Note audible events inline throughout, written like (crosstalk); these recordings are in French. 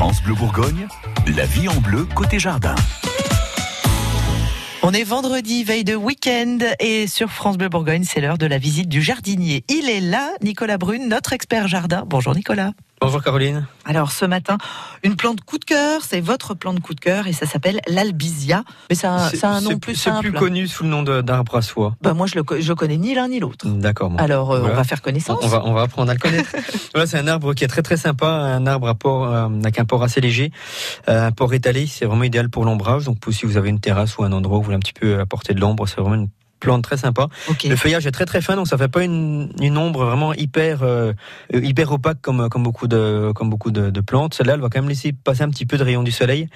France Bleu Bourgogne, la vie en bleu côté jardin. On est vendredi, veille de week-end, et sur France Bleu Bourgogne, c'est l'heure de la visite du jardinier. Il est là, Nicolas Brune, notre expert jardin. Bonjour Nicolas. Bonjour Caroline. Alors ce matin, une plante coup de cœur, c'est votre plante coup de cœur et ça s'appelle l'albizia. Mais ça, ça a un nom plus simple. C'est plus connu sous le nom d'arbre à soie. Bah moi je le je connais ni l'un ni l'autre. D'accord. Alors euh, on va faire connaissance. On va on va apprendre à le connaître. (laughs) voilà, c'est un arbre qui est très très sympa, un arbre à port euh, avec un port assez léger, euh, un port étalé, c'est vraiment idéal pour l'ombrage. Donc si vous avez une terrasse ou un endroit où vous voulez un petit peu apporter de l'ombre, c'est vraiment une plante très sympa. Le feuillage est très très fin, donc ça fait pas une, une ombre vraiment hyper euh, hyper opaque comme comme beaucoup de comme beaucoup de, de plantes. Celle-là, elle va quand même laisser passer un petit peu de rayon du soleil,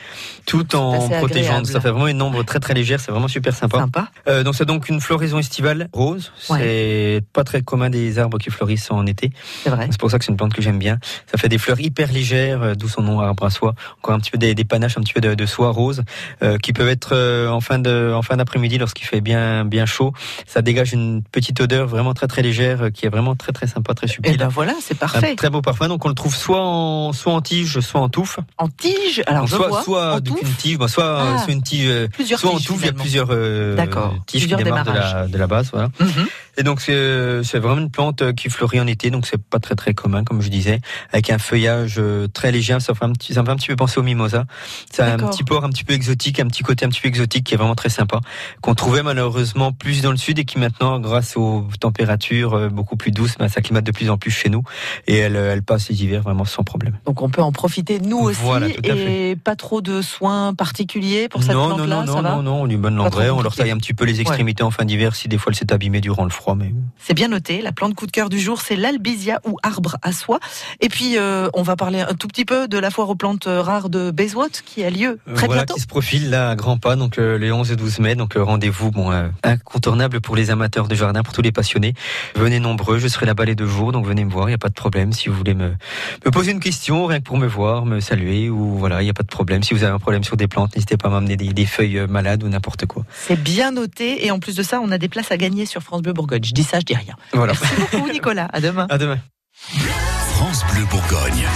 tout en protégeant. Ça fait vraiment une ombre très très légère. C'est vraiment super sympa. sympa. Euh, donc c'est donc une floraison estivale rose. C'est pas très commun des arbres qui fleurissent en été. C'est vrai. C'est pour ça que c'est une plante que j'aime bien. Ça fait des fleurs hyper légères, euh, d'où son nom arbre à soie. Encore un petit peu des, des panaches, un petit peu de, de soie rose, euh, qui peuvent être euh, en fin de en fin d'après-midi lorsqu'il fait bien bien chaud. Ça dégage une petite odeur vraiment très très légère euh, qui est vraiment très très sympa, très subtile. Et ben voilà, c'est parfait. Un très beau parfum. Donc on le trouve soit en soit en tige, soit en touffe. En tige, alors je soit vois, soit en une tige, bah, soit ah, soit une tige, plusieurs soit en touffe. Il y a plusieurs euh, tiges Plusieurs qui démarrent de la, de la base, voilà. Mhm. Et donc c'est c'est vraiment une plante euh, qui fleurit en été, donc c'est pas très très commun comme je disais, avec un feuillage euh, très léger. Ça fait un petit, ça me fait un petit peu penser au mimosa. Ça a un petit port un petit peu exotique, un petit côté un petit peu exotique qui est vraiment très sympa, qu'on trouvait malheureusement plus dans le sud et qui maintenant, grâce aux températures euh, beaucoup plus douces, ben, s'acclimate de plus en plus chez nous. Et elle, elle passe les hivers vraiment sans problème. Donc on peut en profiter nous aussi Voilà, et pas trop de soins particuliers pour cette non, non, plante-là, non, ça non, va? non, non, on lui trop l'engrais, on leur taille un petit peu les extrémités en fin d'hiver si des fois elle s'est abîmée durant le froid, mais C'est bien noté. La plante coup de cœur du jour, c'est l'albizia ou arbre à soie. Et puis, euh, on va parler un tout petit peu de la foire aux plantes rares de Bezwot qui a lieu très voilà bientôt. qui se profile là à grands pas, donc euh, les 11 et 12 mai, donc euh, rendez-vous bon euh, incontournable pour les amateurs de jardin, pour tous les passionnés. Venez nombreux, je serai là-bas les deux jours, donc venez me voir, il y a pas de problème. Si vous voulez me, me poser une question, rien que pour me voir, me saluer, ou voilà, il y a pas de problème. Si vous avez un problème sur des plantes, n'hésitez pas à m'amener des, des feuilles euh, malades ou n'importe quoi. C'est bien noté. Et en plus de ça, on a des places à gagner sur France Bleu Bourgogne. Je dis ça, je dis rien. Voilà. Merci beaucoup, Nicolas. À demain. À demain. France Bleu Bourgogne.